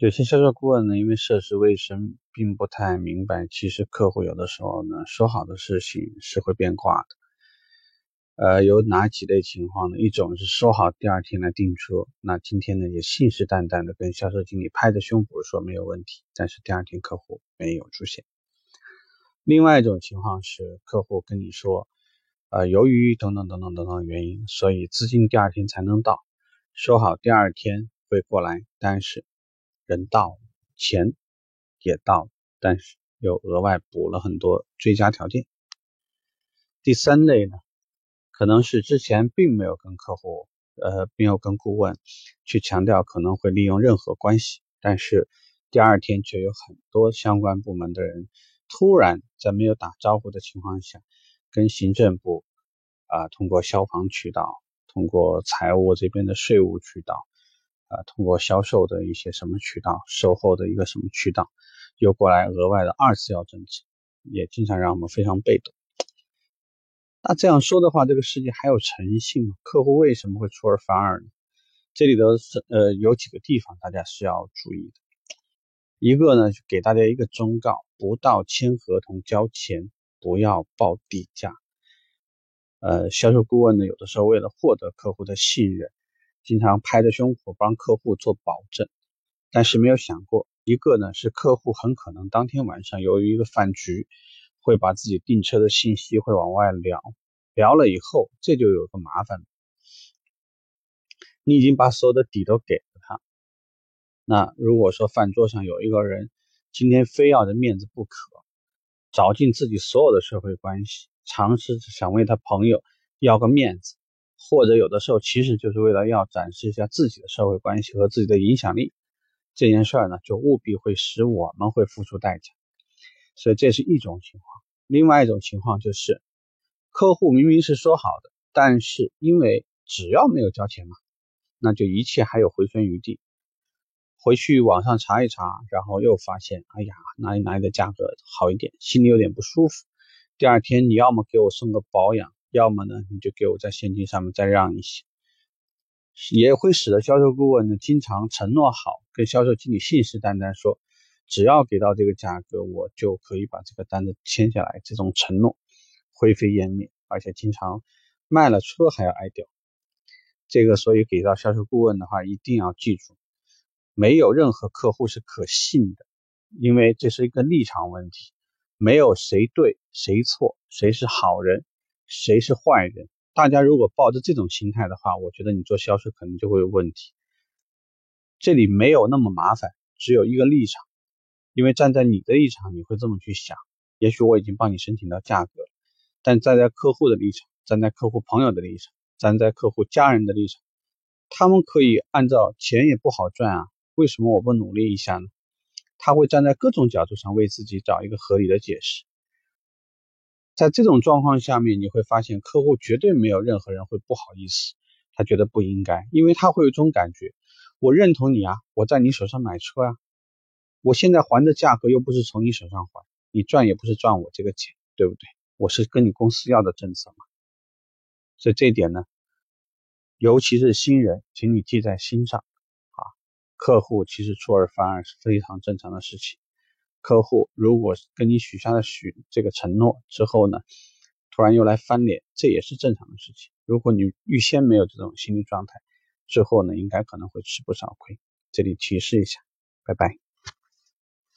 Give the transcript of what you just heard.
有些销售顾问呢，因为涉世未深，并不太明白，其实客户有的时候呢，说好的事情是会变卦的。呃，有哪几类情况呢？一种是说好第二天来订车，那今天呢也信誓旦旦的跟销售经理拍着胸脯说没有问题，但是第二天客户没有出现。另外一种情况是客户跟你说，呃，由于等等等等等等原因，所以资金第二天才能到，说好第二天会过来，但是。人到了，钱也到了，但是又额外补了很多追加条件。第三类呢，可能是之前并没有跟客户，呃，没有跟顾问去强调可能会利用任何关系，但是第二天却有很多相关部门的人突然在没有打招呼的情况下，跟行政部啊，通过消防渠道，通过财务这边的税务渠道。啊，通过销售的一些什么渠道，售后的一个什么渠道，又过来额外的二次要政策，也经常让我们非常被动。那这样说的话，这个世界还有诚信吗？客户为什么会出尔反尔呢？这里头是呃有几个地方大家是要注意的。一个呢，给大家一个忠告：不到签合同交钱，不要报底价。呃，销售顾问呢，有的时候为了获得客户的信任。经常拍着胸脯帮客户做保证，但是没有想过，一个呢是客户很可能当天晚上由于一个饭局，会把自己订车的信息会往外聊，聊了以后，这就有个麻烦，你已经把所有的底都给了他，那如果说饭桌上有一个人今天非要着面子不可，找尽自己所有的社会关系，尝试着想为他朋友要个面子。或者有的时候其实就是为了要展示一下自己的社会关系和自己的影响力，这件事儿呢，就务必会使我们会付出代价。所以这是一种情况。另外一种情况就是，客户明明是说好的，但是因为只要没有交钱嘛，那就一切还有回旋余地。回去网上查一查，然后又发现，哎呀，哪里哪里的价格好一点，心里有点不舒服。第二天你要么给我送个保养。要么呢，你就给我在现金上面再让一些，也会使得销售顾问呢经常承诺好，跟销售经理信誓旦旦说，只要给到这个价格，我就可以把这个单子签下来。这种承诺灰飞烟灭，而且经常卖了车还要挨掉。这个所以给到销售顾问的话，一定要记住，没有任何客户是可信的，因为这是一个立场问题，没有谁对谁错，谁是好人。谁是坏人？大家如果抱着这种心态的话，我觉得你做销售可能就会有问题。这里没有那么麻烦，只有一个立场。因为站在你的立场，你会这么去想：也许我已经帮你申请到价格了，但站在客户的立场，站在客户朋友的立场，站在客户家人的立场，他们可以按照钱也不好赚啊，为什么我不努力一下呢？他会站在各种角度上为自己找一个合理的解释。在这种状况下面，你会发现客户绝对没有任何人会不好意思，他觉得不应该，因为他会有一种感觉，我认同你啊，我在你手上买车啊，我现在还的价格又不是从你手上还，你赚也不是赚我这个钱，对不对？我是跟你公司要的政策嘛，所以这一点呢，尤其是新人，请你记在心上啊，客户其实出尔反尔是非常正常的事情。客户如果跟你许下了许这个承诺之后呢，突然又来翻脸，这也是正常的事情。如果你预先没有这种心理状态，之后呢，应该可能会吃不少亏。这里提示一下，拜拜。